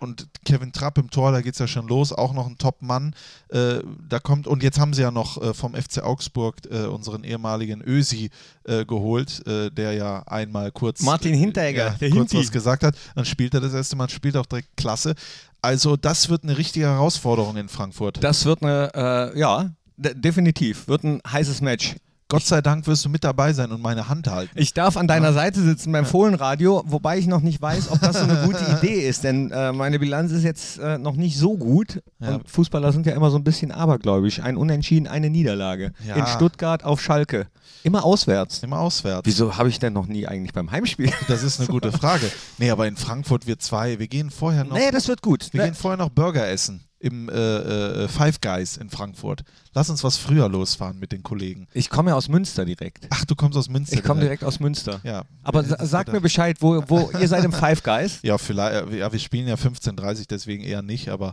Und Kevin Trapp im Tor, da geht es ja schon los, auch noch ein Top-Mann. Äh, da kommt, und jetzt haben sie ja noch äh, vom FC Augsburg äh, unseren ehemaligen Ösi äh, geholt, äh, der ja einmal kurz. Martin Hinteregger, ja, der kurz Hinti. was gesagt hat. Dann spielt er das erste Mal, spielt auch direkt klasse. Also, das wird eine richtige Herausforderung in Frankfurt. Das wird eine, äh, ja, de definitiv, wird ein heißes Match. Gott sei Dank wirst du mit dabei sein und meine Hand halten. Ich darf an deiner Seite sitzen beim Fohlenradio, wobei ich noch nicht weiß, ob das so eine gute Idee ist, denn äh, meine Bilanz ist jetzt äh, noch nicht so gut. Ja. Und Fußballer sind ja immer so ein bisschen abergläubisch. Ein Unentschieden, eine Niederlage. Ja. In Stuttgart auf Schalke. Immer auswärts. Immer auswärts. Wieso habe ich denn noch nie eigentlich beim Heimspiel? Das ist eine gute Frage. Nee, aber in Frankfurt wir zwei. Wir gehen vorher noch. nee, das wird gut. Wir gehen vorher noch Burger essen im äh, äh, Five Guys in Frankfurt. Lass uns was früher losfahren mit den Kollegen. ich komme ja aus Münster direkt. Ach, du kommst aus Münster. Ich komme direkt aus Münster. Ja. Aber sa sag mir Bescheid, wo, wo ihr seid im Five Guys. Ja, vielleicht. Ja, wir spielen ja 15:30, deswegen eher nicht. Aber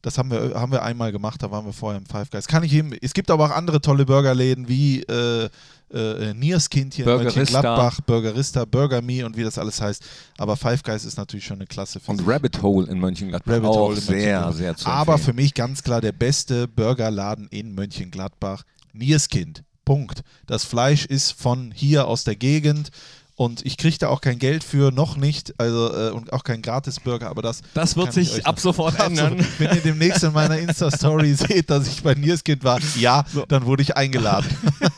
das haben wir, haben wir einmal gemacht. Da waren wir vorher im Five Guys. Kann ich jedem. Es gibt aber auch andere tolle Burgerläden wie äh, äh, Nierskind hier in. Mönchengladbach, Burgerista, Burger Me und wie das alles heißt. Aber Five Guys ist natürlich schon eine Klasse. für Und sich. Rabbit Hole in Mönchengladbach. Rabbit auch Hole in sehr, Mönchengladbach. sehr zu Aber für mich ganz klar der beste Burgerladen in Mönchengladbach, Nierskind. Punkt. Das Fleisch ist von hier aus der Gegend und ich kriege da auch kein Geld für, noch nicht, also äh, und auch kein Gratis-Burger, aber das. Das wird sich ab sofort Ab ändern. Wenn ihr demnächst in meiner Insta-Story seht, dass ich bei Nierskind war, ja, dann wurde ich eingeladen.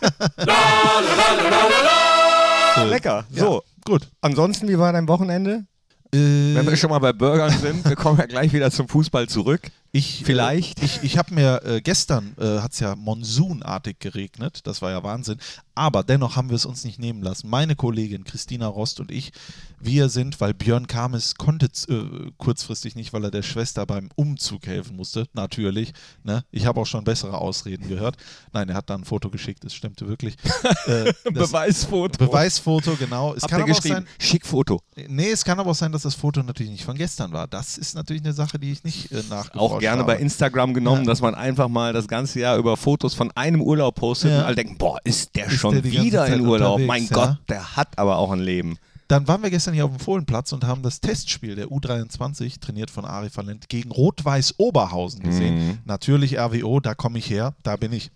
So. Lecker. Ja, So, Gut. ansonsten, wie war dein Wochenende? Äh, Wenn wir schon mal bei Burgern sind, wir kommen ja gleich wieder zum Fußball zurück. Ich, Vielleicht. Äh, ich ich habe mir äh, gestern äh, hat es ja monsunartig geregnet, das war ja Wahnsinn. Aber dennoch haben wir es uns nicht nehmen lassen. Meine Kollegin Christina Rost und ich, wir sind, weil Björn Kames konnte äh, kurzfristig nicht, weil er der Schwester beim Umzug helfen musste. Natürlich. Ne? Ich habe auch schon bessere Ausreden gehört. Nein, er hat da ein Foto geschickt, es stimmte wirklich. Äh, Beweisfoto. Beweisfoto, genau. Es Habt kann aber auch sein, Schick Foto. nee, es kann aber auch sein, dass das Foto natürlich nicht von gestern war. Das ist natürlich eine Sache, die ich nicht äh, nachgeforscht Auch gerne habe. bei Instagram genommen, Ja. dass man einfach mal das ganze Jahr über Fotos von einem Urlaub postet Ja. und alle denken, boah, ist der Ist schon wieder in Urlaub. Mein ja. Gott, der hat aber auch ein Leben. Dann waren wir gestern hier auf dem Fohlenplatz und haben das Testspiel der U23, trainiert von Ari Valent, gegen Rot-Weiß Oberhausen gesehen. Mhm. Natürlich RWO, da komme ich her, da bin ich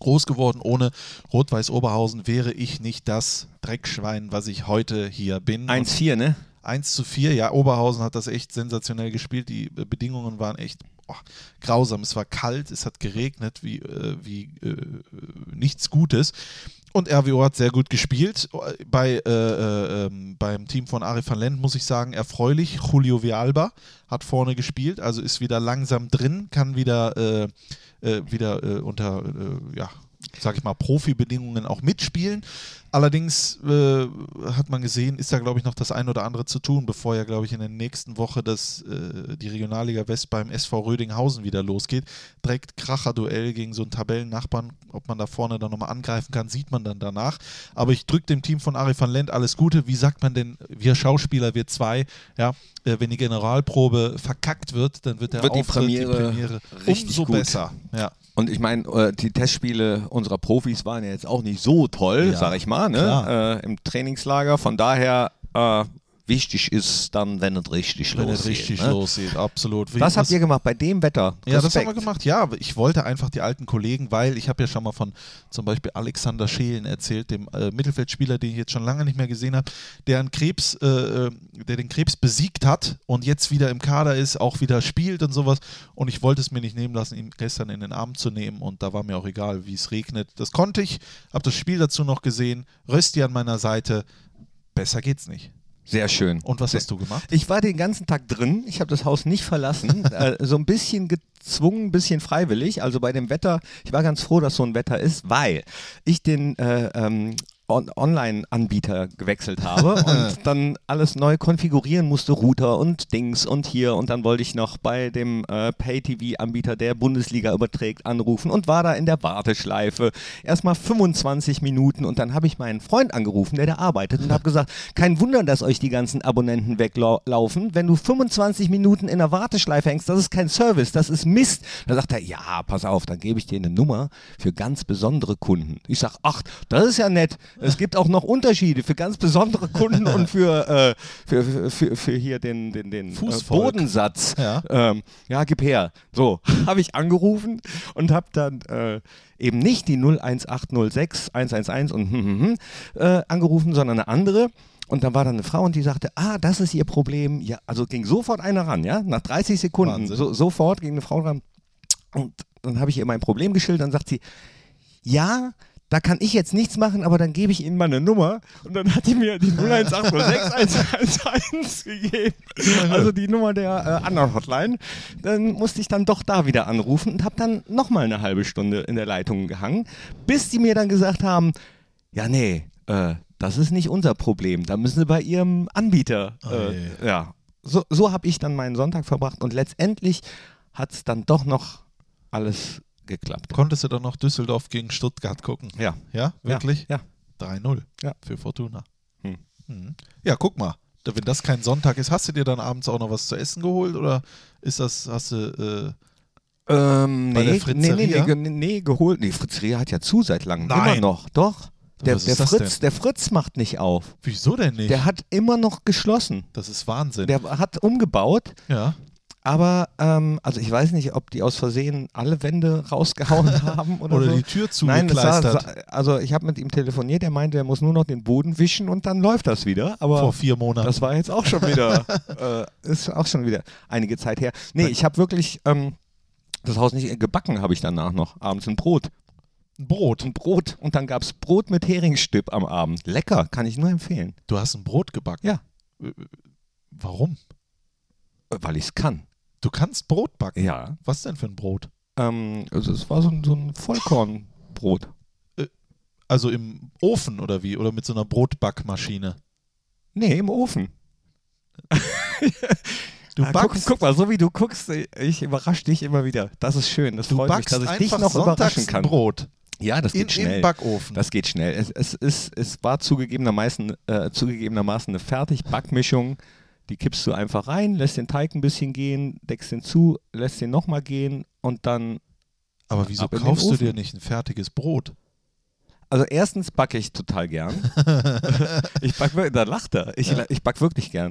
groß geworden. Ohne Rot-Weiß Oberhausen wäre ich nicht das Dreckschwein, was ich heute hier bin. 1-4, ne? 1 zu 4, ja, Oberhausen hat das echt sensationell gespielt. Die äh, Bedingungen waren echt oh, grausam. Es war kalt, es hat geregnet, wie, äh, wie äh, nichts Gutes. Und RWO hat sehr gut gespielt. Bei, äh, äh, ähm, beim Team von Ari van Lent muss ich sagen, erfreulich. Julio Vialba hat vorne gespielt, also ist wieder langsam drin, kann wieder, äh, äh wieder äh, unter, äh, ja, sag ich mal, Profibedingungen auch mitspielen. Allerdings äh, hat man gesehen, ist da, glaube ich, noch das ein oder andere zu tun, bevor ja, glaube ich, in der nächsten Woche das, äh, die Regionalliga West beim SV Rödinghausen wieder losgeht. Direkt Kracher-Duell gegen so einen Tabellennachbarn. Ob man da vorne dann nochmal angreifen kann, sieht man dann danach. Aber ich drücke dem Team von Ari van Lent alles Gute. Wie sagt man denn, wir Schauspieler, wir zwei, ja, äh, wenn die Generalprobe verkackt wird, dann wird der wird Auftritt, die Premiere, die Premiere umso gut. besser. Ja. Und ich meine, äh, die Testspiele unserer Profis waren ja jetzt auch nicht so toll, Ja, sag ich mal, ne? äh, im Trainingslager. Von daher äh, wichtig ist dann, wenn es richtig Wenn es losgeht. richtig ne? lossgeht, absolut. Wie- Was habt ihr gemacht bei dem Wetter? Ja, das haben Respekt. wir gemacht. Ja, ich wollte einfach die alten Kollegen, weil ich habe ja schon mal von zum Beispiel Alexander Schelen erzählt, dem äh, Mittelfeldspieler, den ich jetzt schon lange nicht mehr gesehen habe, der einen Krebs, äh, äh, der den Krebs besiegt hat und jetzt wieder im Kader ist, auch wieder spielt und sowas. Und ich wollte es mir nicht nehmen lassen, ihn gestern in den Arm zu nehmen und da war mir auch egal, wie es regnet. Das konnte ich, habe das Spiel dazu noch gesehen. Rösti an meiner Seite. Besser geht's nicht. Sehr schön. Und was hast du gemacht? Ich war den ganzen Tag drin. Ich habe das Haus nicht verlassen. äh, so ein bisschen gezwungen, ein bisschen freiwillig. Also bei dem Wetter, ich war ganz froh, dass so ein Wetter ist, weil ich den äh, ähm, Online-Anbieter gewechselt habe und dann alles neu konfigurieren musste, Router und Dings und hier. Und dann wollte ich noch bei dem äh, Pay-TV-Anbieter, der Bundesliga überträgt, anrufen und war da in der Warteschleife. Erstmal 25 Minuten und dann habe ich meinen Freund angerufen, der da arbeitet und habe gesagt, kein Wunder, dass euch die ganzen Abonnenten weglaufen. Wenn du 25 Minuten in der Warteschleife hängst, das ist kein Service, das ist Mist. Da sagt er, ja, pass auf, dann gebe ich dir eine Nummer für ganz besondere Kunden. Ich sage, ach, das ist ja nett. Es gibt auch noch Unterschiede für ganz besondere Kunden und für, äh, für, für, für, für hier den, den, den äh. Bodensatz. Ja. Ähm, ja, gib her. So, habe ich angerufen und habe dann äh, eben nicht die 01806 111 und hm, hm, hm, äh, angerufen, sondern eine andere. Und dann war da eine Frau und die sagte, ah, das ist ihr Problem. Ja, also ging sofort einer ran, ja, nach 30 Sekunden. So, sofort ging eine Frau ran. Und dann habe ich ihr mein Problem geschildert. Dann sagt sie, ja, da kann ich jetzt nichts machen, aber dann gebe ich Ihnen mal eine Nummer. Und dann hat die mir die 01806 gegeben. Also die Nummer der äh, anderen Hotline. Dann musste ich dann doch da wieder anrufen und habe dann nochmal eine halbe Stunde in der Leitung gehangen, bis die mir dann gesagt haben, ja, nee, äh, das ist nicht unser Problem. Da müssen Sie bei Ihrem Anbieter. Oh. Äh, ja. So, so habe ich dann meinen Sonntag verbracht und letztendlich hat es dann doch noch alles geklappt. Konntest du dann noch Düsseldorf gegen Stuttgart gucken? Ja. Ja, wirklich? Ja. 3-0 Ja. für Fortuna. Hm. Mhm. Ja, guck mal. Wenn das kein Sonntag ist, hast du dir dann abends auch noch was zu essen geholt oder ist das, hast du, äh, Ähm, Bei nee, der nee, nee, nee, Fritzeria? ge- nee, geholt. Nee, Fritzeria hat ja zu seit langem. Nein. Immer noch. Doch. Der, der, Fritz, der Fritz macht nicht auf. wieso denn nicht? Der hat immer noch geschlossen. das ist Wahnsinn. Der hat umgebaut, ja. Aber ähm, also ich weiß nicht, ob die aus Versehen alle Wände rausgehauen haben oder, Oder so. die Tür Nein, zugekleistert sah- also ich habe mit ihm telefoniert, er meinte, er muss nur noch den Boden wischen und dann läuft das wieder. Aber vor vier Monaten. das war jetzt auch schon wieder, äh, ist auch schon wieder einige Zeit her. Nee, ich habe wirklich ähm, das Haus nicht gebacken, habe ich danach noch. Abends ein Brot. ein Brot. Ein Brot. Und dann gab es Brot mit Heringsstück am Abend. Lecker, kann ich nur empfehlen. Du hast ein Brot gebacken. Ja. Äh, Warum? Äh, Weil ich es kann. Du kannst Brot backen. Ja. Was denn für ein Brot? Ähm, also es war so ein, so ein Vollkornbrot. Also im Ofen oder wie? Oder mit so einer Brotbackmaschine? Nee, im Ofen. Du Ah, guck, backst, guck mal, so wie du guckst, ich überrasche dich immer wieder. Das ist schön. Das du freut mich, dass ich dich noch sonntags überraschen kann. Brot Ja, das in, geht schnell. im Backofen. Das geht schnell. Es, es, ist, es war zugegebenermaßen, äh, zugegebenermaßen eine Fertigbackmischung. Die kippst du einfach rein, lässt den Teig ein bisschen gehen, deckst den zu, lässt den nochmal gehen und dann. Aber wieso kaufst du dir nicht ein fertiges Brot? Also, erstens backe ich total gern. ich back, wir- da lacht er. Ich, ich back wirklich gern.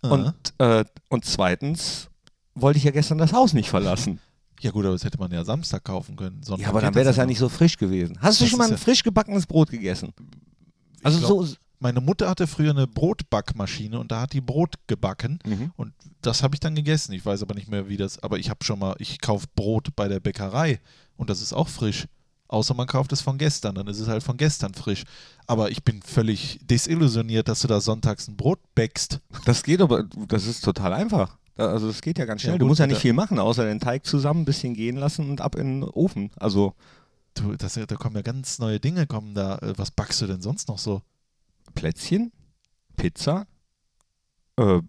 Und, äh, und zweitens wollte ich ja gestern das Haus nicht verlassen. Ja gut, aber das hätte man ja Samstag kaufen können. Sonntag Ja, aber dann wäre das ja noch. nicht so frisch gewesen. Hast du Das schon mal ein ja- frisch gebackenes Brot gegessen? Also glaub- so. Meine Mutter hatte früher eine Brotbackmaschine und da hat die Brot gebacken Mhm. und das habe ich dann gegessen. Ich weiß aber nicht mehr, wie das. Aber ich habe schon mal, ich kaufe Brot bei der Bäckerei und das ist auch frisch. Außer man kauft es von gestern, dann ist es halt von gestern frisch. Aber ich bin völlig desillusioniert, dass du da sonntags ein Brot bäckst. Das geht aber, das ist total einfach. Also das geht ja ganz Ja, schnell. du gut, musst ja nicht viel machen, außer den Teig zusammen ein bisschen gehen lassen und ab in den Ofen. Also Du, das, da kommen ja ganz neue Dinge, kommen da. Äh, Was backst du denn sonst noch so? Plätzchen, Pizza, äh,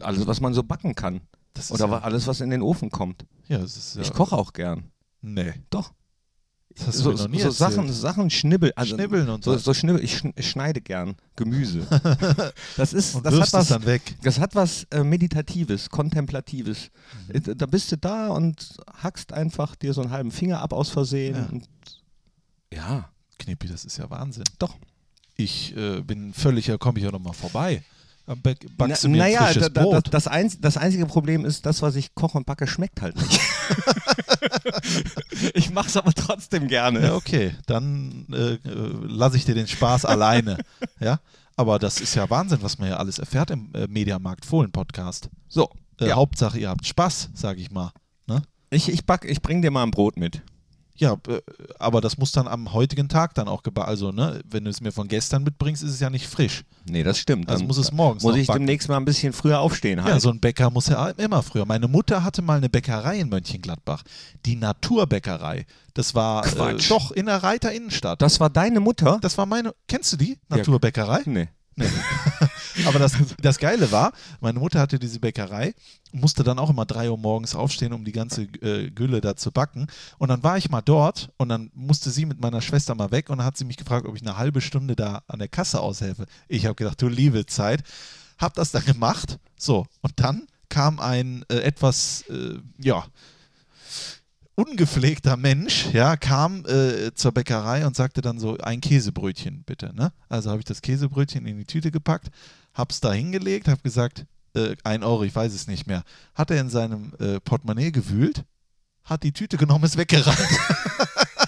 alles, was man so backen kann. Oder ja, alles, was in den Ofen kommt. ja, das ist ja, Ich koche auch gern. Nee. Doch. Das hast du so noch nie so erzählt. Sachen, Sachen schnibbeln. Also Schnibbeln und so. so. So schnibbel, ich schn- ich schneide gern Gemüse. das ist, Und das hat was, dann weg. das hat was äh, Meditatives, Kontemplatives. Mhm. Äh, Da bist du da und hackst einfach dir so einen halben Finger ab aus Versehen. Ja. Und, ja. Knippi, das ist ja Wahnsinn. Doch. Ich äh, bin völlig, da komme ich ja noch mal vorbei. Dann back- backst du mir ein naja, frisches da, da, Brot. das, das, einz, das einzige Problem ist, das, was ich koche und backe, schmeckt halt nicht. ich mache es aber trotzdem gerne. Ja, okay, dann äh, äh, lasse ich dir den Spaß alleine. Ja, aber das ist ja Wahnsinn, was man ja alles erfährt im äh, Mediamarkt Fohlen Podcast. So, Äh, ja. Hauptsache, ihr habt Spaß, sage ich mal. Ne? ich, ich, back, ich bring dir mal ein Brot mit. Ja, aber das muss dann am heutigen Tag dann auch gebacken. Also, ne, wenn du es mir von gestern mitbringst, ist es ja nicht frisch. Nee, das stimmt. Also Dann muss es morgens Muss ich backen. demnächst mal ein bisschen früher aufstehen halt. Ja, so ein Bäcker muss ja immer früher. Meine Mutter hatte mal eine Bäckerei in Mönchengladbach. Die Naturbäckerei. Das war äh, doch in der Reiter Innenstadt. das war deine Mutter? Das war meine. Kennst du die? Ja. Naturbäckerei? Nee. Aber das, das Geile war, meine Mutter hatte diese Bäckerei, musste dann auch immer 3 Uhr morgens aufstehen, um die ganze äh, Gülle da zu backen. Und dann war ich mal dort und dann musste sie mit meiner Schwester mal weg und dann hat sie mich gefragt, ob ich eine halbe Stunde da an der Kasse aushelfe. Ich habe gedacht, du liebe Zeit. Hab das dann gemacht. So, und dann kam ein äh, etwas, äh, ja, ungepflegter Mensch, ja, kam äh, zur Bäckerei und sagte dann so, ein Käsebrötchen bitte, ne? Also habe ich das Käsebrötchen in die Tüte gepackt, hab's da hingelegt, hab gesagt, äh, ein Euro, ich weiß es nicht mehr. Hat er in seinem äh, Portemonnaie gewühlt, hat die Tüte genommen, ist weggerannt.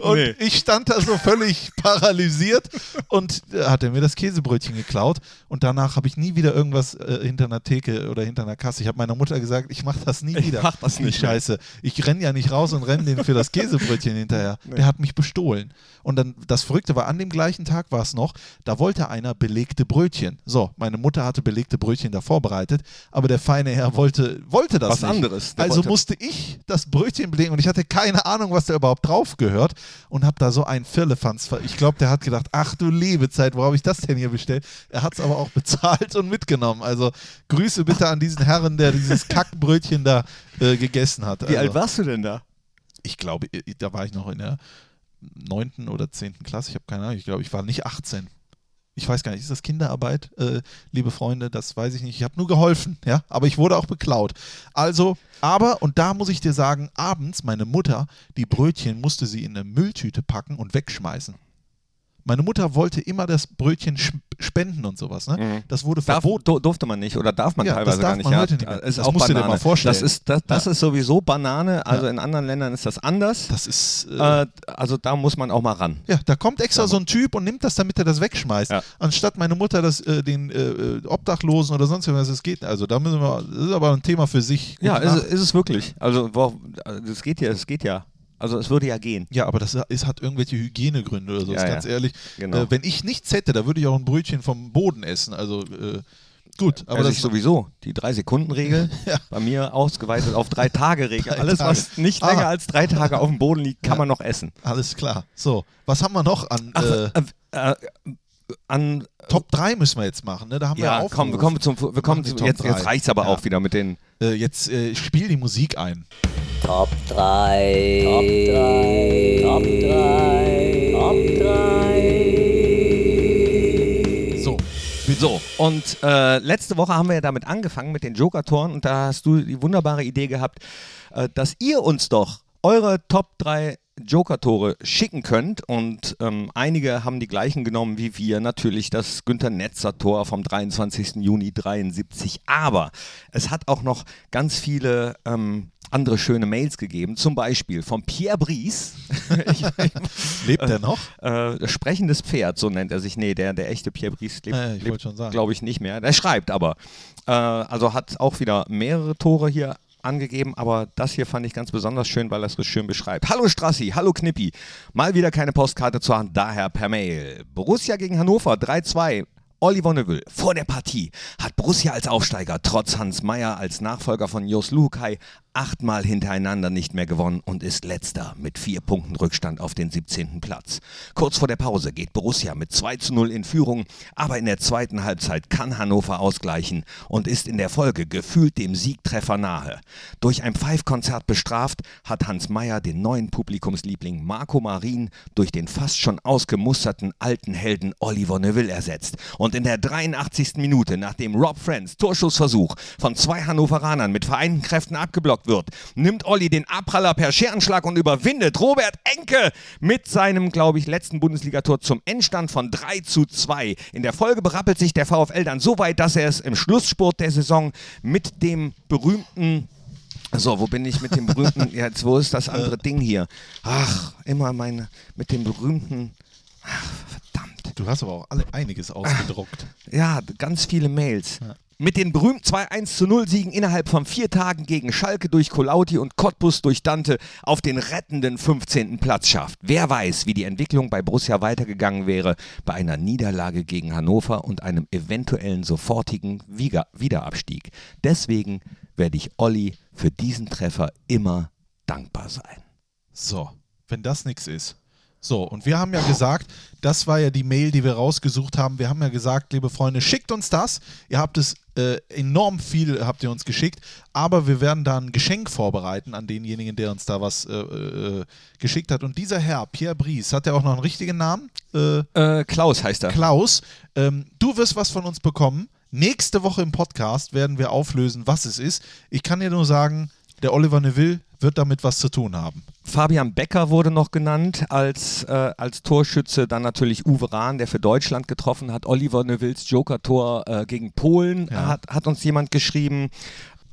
Und Nee. ich stand da so völlig paralysiert und äh, hat er mir das Käsebrötchen geklaut. Und danach habe ich nie wieder irgendwas äh, hinter einer Theke oder hinter einer Kasse. Ich habe meiner Mutter gesagt, ich mache das nie Ich wieder. mach das nicht. Scheiße. Ich renne ja nicht raus und renne den für das Käsebrötchen hinterher. Der hat mich bestohlen. Und dann, das Verrückte war, an dem gleichen Tag war es noch, da wollte einer belegte Brötchen. So, meine Mutter hatte belegte Brötchen da vorbereitet, aber der feine Herr wollte, wollte das Was nicht. anderes. Der Also wollte- musste ich das Brötchen belegen und ich hatte keine Ahnung, was da überhaupt drauf gehört und habe da so einen Firlefanz. Ich glaube, der hat gedacht, ach du liebe Zeit, wo habe ich das denn hier bestellt? Er hat es aber auch bezahlt und mitgenommen. Also Grüße bitte an diesen Herren, der dieses Kackbrötchen da äh, gegessen hat. Wie also, alt warst du denn da? Ich glaube, da war ich noch in der neunten oder zehnten Klasse. Ich habe keine Ahnung. Ich glaube, ich war nicht 18. Ich weiß gar nicht, ist das Kinderarbeit, äh, liebe Freunde? Das weiß ich nicht. Ich habe nur geholfen, ja, aber ich wurde auch beklaut. Also, aber, und da muss ich dir sagen, abends, meine Mutter, die Brötchen musste sie in eine Mülltüte packen und wegschmeißen. Meine Mutter wollte immer das Brötchen spenden und sowas, ne? Mhm. Das wurde Darf, verboten. du- durfte man nicht oder darf man Ja, teilweise das darf gar nicht. man ja, heute nicht mehr. Ist Das auch musst du dir mal vorstellen. Das ist, das, das ist sowieso Banane. Also in anderen Ländern ist das anders. Das ist. Äh, äh, also da muss man auch mal ran. Ja, da kommt extra so ein Typ und nimmt das, damit er das wegschmeißt. Ja. Anstatt meine Mutter das äh, den äh, äh, Obdachlosen oder sonst irgendwas, das geht. Also da müssen wir, das ist aber ein Thema für sich. Ja, ist, ist es wirklich. Also das geht ja, es geht ja. Also es würde ja gehen. ja, aber das ist, hat irgendwelche Hygienegründe oder so, Ja, ist ja. ganz ehrlich. Genau. Äh, wenn ich nichts hätte, da würde ich auch ein Brötchen vom Boden essen. Also äh, gut, aber also das ich sowieso. Die Drei-Sekunden-Regel, Ja. bei mir ausgeweitet auf Drei-Tage-Regel. Drei Alles, was nicht Ah. länger als drei Tage auf dem Boden liegt, kann Ja. man noch essen. alles klar. So, was haben wir noch an Ach, äh, äh, äh, an Top 3 müssen wir jetzt machen, ne? Da haben wir ja, ja komm, wir kommen zum, wir kommen zum Top jetzt, jetzt reicht's aber Ja. auch wieder mit den Äh, jetzt äh, spiel die Musik ein. Top 3. Top 3. Top 3. Top 3. So, So, und äh, letzte Woche haben wir ja damit angefangen mit den Joker-Toren und da hast du die wunderbare Idee gehabt, äh, dass ihr uns doch eure Top 3 Joker-Tore schicken könnt. Und ähm, einige haben die gleichen genommen wie wir. Natürlich das Günther Netzer-Tor vom 23. Juni 73. Aber es hat auch noch ganz viele ähm, andere schöne Mails gegeben. Zum Beispiel von Pierre Brice. ich, Lebt der noch? äh, sprechendes Pferd, so nennt er sich. Nee, der, der echte Pierre Brice lebt, Äh, sagen. glaube ich, nicht mehr. Der schreibt aber. Äh, also hat auch wieder mehrere Tore hier angegeben, aber das hier fand ich ganz besonders schön, weil es so schön beschreibt. Hallo Strassi, hallo Knippi. Mal wieder keine Postkarte zur Hand, daher per Mail. Borussia gegen Hannover 3-2. Oliver Neville, vor der Partie hat Borussia als Aufsteiger trotz Hans Meyer als Nachfolger von Jos Luhukai achtmal hintereinander nicht mehr gewonnen und ist letzter mit vier Punkten Rückstand auf den 17. Platz. Kurz vor der Pause geht Borussia mit 2 zu 0 in Führung, aber in der zweiten Halbzeit kann Hannover ausgleichen und ist in der Folge gefühlt dem Siegtreffer nahe. Durch ein Pfeifkonzert bestraft, hat Hans Meyer den neuen Publikumsliebling Marco Marin durch den fast schon ausgemusterten alten Helden Oliver Neville ersetzt. Und in der 83. Minute, nachdem Rob Friends Torschussversuch von zwei Hannoveranern mit vereinten Kräften abgeblockt wird, nimmt Olli den Abpraller per Scherenschlag und überwindet Robert Enke mit seinem, glaube ich, letzten Bundesligator zum Endstand von 3 zu 2. In der Folge berappelt sich der VfL dann so weit, dass er es im Schlussspurt der Saison mit dem berühmten so, wo bin ich mit dem berühmten, jetzt, wo ist das andere Ding hier? Ach, immer meine, mit dem berühmten, ach, verdammt. Du hast aber auch alle, einiges ausgedruckt. Ja, ganz viele Mails. Mit den berühmten 2-1 zu 0 Siegen innerhalb von vier Tagen gegen Schalke durch Kolauti und Cottbus durch Dante auf den rettenden 15. Platz schafft. Wer weiß, wie die Entwicklung bei Borussia weitergegangen wäre bei einer Niederlage gegen Hannover und einem eventuellen sofortigen Wiederabstieg. Deswegen werde ich Olli für diesen Treffer immer dankbar sein. So, wenn das nichts ist. So, und wir haben ja gesagt, das war ja die Mail, die wir rausgesucht haben. Wir haben ja gesagt, liebe Freunde, schickt uns das. Ihr habt es äh, enorm viel, habt ihr uns geschickt, aber wir werden da ein Geschenk vorbereiten an denjenigen, der uns da was äh, äh, geschickt hat. Und dieser Herr, Pierre Brice, hat er auch noch einen richtigen Namen? Äh, Äh, Klaus heißt er. Klaus, ähm, du wirst was von uns bekommen. Nächste Woche im Podcast werden wir auflösen, was es ist. Ich kann dir nur sagen, der Oliver Neville wird damit was zu tun haben. Fabian Becker wurde noch genannt als, äh, als Torschütze. Dann natürlich Uwe Rahn, der für Deutschland getroffen hat. Oliver Nevilles Joker-Tor äh, gegen Polen Ja. hat, hat uns jemand geschrieben.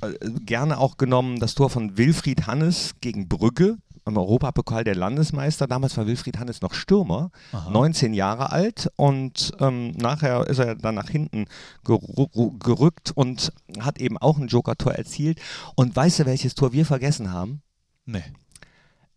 Äh, gerne auch genommen das Tor von Wilfried Hannes gegen Brügge im Europapokal der Landesmeister. Damals war Wilfried Hannes noch Stürmer, 19 Jahre alt und ähm, nachher ist er dann nach hinten gerückt und hat eben auch ein Joker-Tor erzielt. Und weißt du, welches Tor wir vergessen haben? Nee.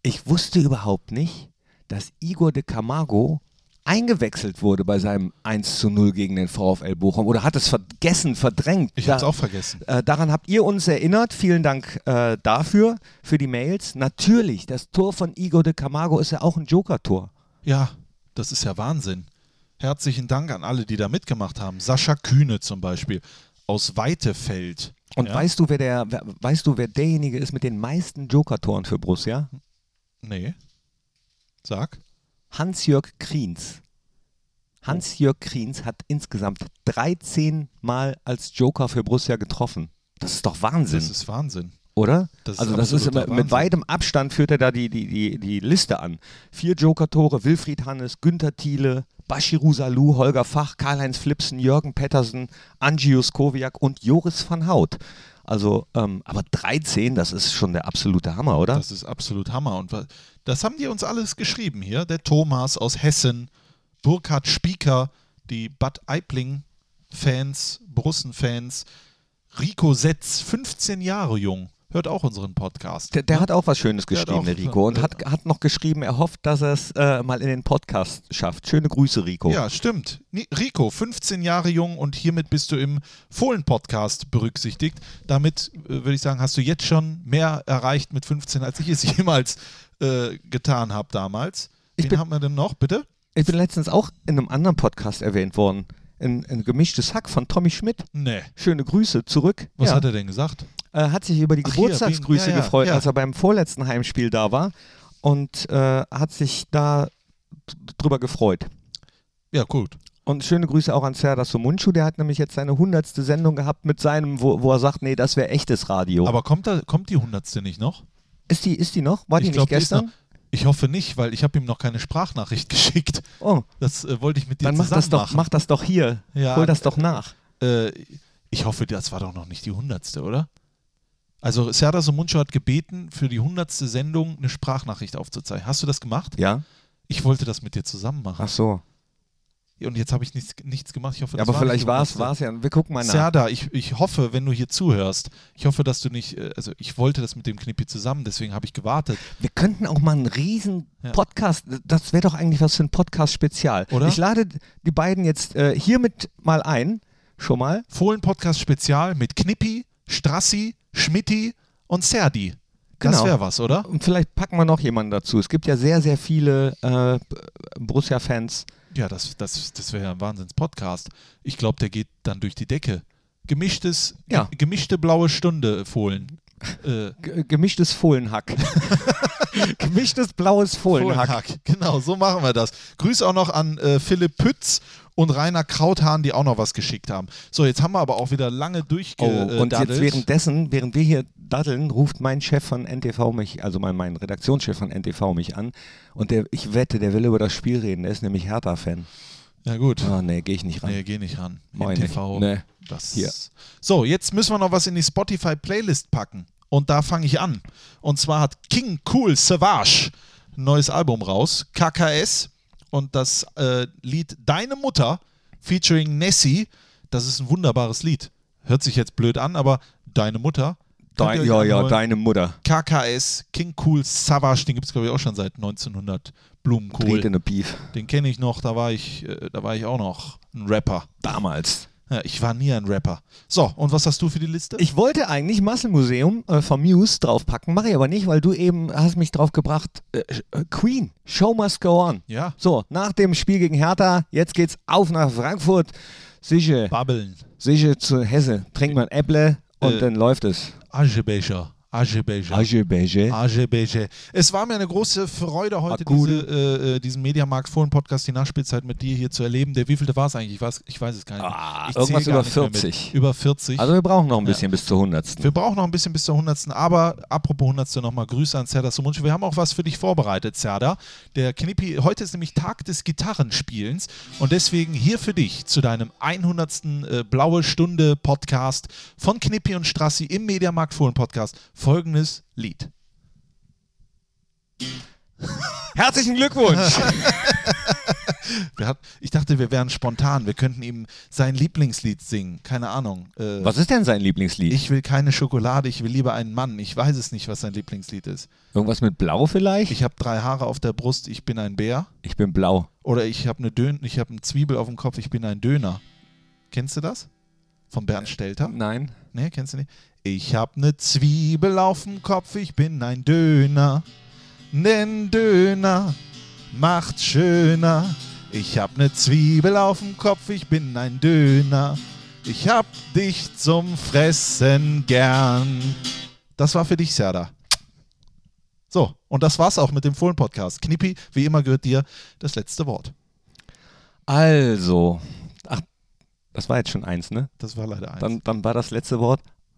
Ich wusste überhaupt nicht, dass Igor de Camargo eingewechselt wurde bei seinem 1 zu 0 gegen den VfL Bochum oder hat es vergessen, verdrängt. Ich habe es auch vergessen. äh, daran habt ihr uns erinnert. Vielen Dank äh, dafür, für die Mails. Natürlich, das Tor von Igor de Camargo ist ja auch ein Joker-Tor. Ja, das ist ja Wahnsinn. Herzlichen Dank an alle, die da mitgemacht haben. Sascha Kühne zum Beispiel aus Weitefeld. Und ja? weißt, du, wer der, weißt du, wer derjenige ist mit den meisten Joker-Toren für Borussia? Nee. Sag. Hans-Jörg Kriens. Hans-Jörg Kriens hat insgesamt 13 Mal als Joker für Borussia getroffen. Das ist doch Wahnsinn, Das ist Wahnsinn. oder? das also das ist immer, mit weitem Abstand führt er da die, die, die, die Liste an. Vier Joker-Tore, Wilfried Hannes, Günther Thiele, Bashiru Salou, Holger Fach, Karl-Heinz Flipsen, Jürgen Pettersen, Angius Kowiak und Joris van Hout. Also, ähm, aber 13, das ist schon der absolute Hammer, oder? Das ist absolut Hammer. Und wa- das haben die uns alles geschrieben hier. Der Thomas aus Hessen, Burkhard Spieker, die Bad Aibling-Fans, Brussen-Fans, Rico Setz, 15 Jahre jung, hört auch unseren Podcast. Der, der hat auch was Schönes Der geschrieben, der Rico. Und hat, hat noch geschrieben, er hofft, dass er es äh, mal in den Podcast schafft. Schöne Grüße, Rico. Ja, stimmt. Rico, 15 Jahre jung und hiermit bist du im Fohlen-Podcast berücksichtigt. Damit äh, würde ich sagen, hast du jetzt schon mehr erreicht mit 15, als ich es jemals äh, getan habe damals. Ich Wen bin- haben wir denn noch, bitte? Ich bin letztens auch in einem anderen Podcast erwähnt worden. In, in Gemischtes Hack von Tommy Schmidt. Nee. Schöne Grüße zurück. Was ja. hat er denn gesagt? äh, hat sich über die Ach, Geburtstagsgrüße ja, ja, gefreut, als er beim vorletzten Heimspiel da war. Und äh, hat sich da drüber gefreut. Ja, gut. Und schöne Grüße auch an Serdar Somunchu, der hat nämlich jetzt seine hundertste Sendung gehabt mit seinem, wo, wo er sagt, nee, das wäre echtes Radio. Aber kommt, da, kommt die Hundertste nicht noch? Ist, die, ist die noch? War die Ich nicht glaub, die ist gestern? Ich hoffe nicht, weil ich habe ihm noch keine Sprachnachricht geschickt. Oh, Das äh, wollte ich mit dir dann mach zusammen das, doch, machen. mach das doch hier. Ja, Hol das doch nach. Äh, ich hoffe, das war doch noch nicht die hundertste, oder? Also Serdar Somuncu hat gebeten, für die hundertste Sendung eine Sprachnachricht aufzuzeichnen. Hast du das gemacht? Ja? Ich wollte das mit dir zusammen machen. Ach so. Und jetzt habe ich nichts, nichts gemacht. Ich hoffe, Ja, das aber war vielleicht war es 100. ja. Wir gucken mal nach. Serdar, ich, ich hoffe, wenn du hier zuhörst, ich hoffe, dass du nicht, äh, also ich wollte das mit dem Knippi zusammen, deswegen habe ich gewartet. Wir könnten auch mal einen riesen Ja. Podcast, das wäre doch eigentlich was für ein Podcast-Spezial. Oder? Ich lade die beiden jetzt äh, hiermit mal ein, schon mal. Fohlen-Podcast Spezial mit Knippi, Strassi, Schmitti und Serdi. Das Genau. wäre was, oder? Und vielleicht packen wir noch jemanden dazu. Es gibt ja sehr, sehr viele äh, Borussia-Fans. Ja, das, das, das wäre ja ein Wahnsinns-Podcast. Ich glaube, der geht dann durch die Decke. Gemischtes, Ja. ge- gemischte blaue Stunde, Fohlen. Äh, G gemischtes Fohlenhack. gemischtes blaues Fohlenhack. Fohlenhack. Genau, so machen wir das. Grüße auch noch an äh, Philipp Pütz und Rainer Krauthahn, die auch noch was geschickt haben. So, jetzt haben wir aber auch wieder lange Oh, durchgedaddelt. und jetzt währenddessen, während wir hier daddeln, ruft mein Chef von NTV mich, also mein, mein Redaktionschef von NTV mich an und der, ich wette, der will über das Spiel reden, der ist nämlich Hertha-Fan. Ja, gut. Ah, nee, gehe ich nicht ran. Nee, geh nicht ran. Moin NTV. Nee. Das Hier. So, jetzt müssen wir noch was in die Spotify-Playlist packen. Und da fange ich an. Und zwar hat King Cool Savage ein neues Album raus, KKS. Und das äh, Lied Deine Mutter featuring Nessie, das ist ein wunderbares Lied. Hört sich jetzt blöd an, aber Deine Mutter. Dein, ja, ja, deine Mutter. KKS, King Cool Savage, den gibt es glaube ich auch schon seit 1900. Blumenkohl. Dreht in a Beef. Den kenne ich noch, da war ich, äh, da war ich auch noch ein Rapper. Damals. Ja, ich war nie ein Rapper. So, und was hast du für die Liste? Ich wollte eigentlich Muscle Museum äh, vom Muse draufpacken, mache ich aber nicht, weil du eben hast mich drauf gebracht. Äh, äh, Queen, Show must go on. ja, So, nach dem Spiel gegen Hertha, jetzt geht's auf nach Frankfurt. Sicher, babbeln. sicher zu Hesse. Trinkt man Äpple und Äh. dann läuft es. Aschebecher. Aschebecher. Aschebecher. Aschebecher. Es war mir eine große Freude, heute Akkude. diese, äh, äh, diesen Mediamarkt Fohlen Podcast, die Nachspielzeit mit dir hier zu erleben. Der wievielte war es eigentlich? Ich weiß, ich weiß es gar nicht. Ah, ich irgendwas über nicht mehr mit. 40. Über 40. Also wir brauchen noch ein bisschen bis zur 100. Wir brauchen noch ein bisschen bis zur 100. Aber apropos 100. nochmal Grüße an Serdar Sumuncu. Wir haben auch was für dich vorbereitet, Serdar. Der Knippi, heute ist nämlich Tag des Gitarrenspielens und deswegen hier für dich zu deinem 100. Äh, Blaue Stunde Podcast von Knippi und Strassi im Mediamarkt Fohlen Podcast folgendes Lied. Herzlichen Glückwunsch! Hat, ich dachte, wir wären spontan. Wir könnten ihm sein Lieblingslied singen. Keine Ahnung. Äh, Was ist denn sein Lieblingslied? Ich will keine Schokolade, ich will lieber einen Mann. Ich weiß es nicht, was sein Lieblingslied ist. Irgendwas mit Blau vielleicht? Ich habe drei Haare auf der Brust, ich bin ein Bär. Ich bin blau. Oder ich habe eine Dön ich habe eine Zwiebel auf dem Kopf, ich bin ein Döner. Kennst du das? Von Bernd Stelter? Nein. Nee, kennst du nicht? Ich habe eine Zwiebel auf dem Kopf, ich bin ein Döner. Denn Döner macht schöner. Ich hab ne Zwiebel auf dem Kopf, ich bin ein Döner. Ich hab dich zum Fressen gern. Das war für dich, Serda. So, und das war's auch mit dem Fohlen-Podcast. Knippi, wie immer gehört dir das letzte Wort. Also. Ach, das war jetzt schon eins, ne? Das war leider eins. Dann, dann war das letzte Wort.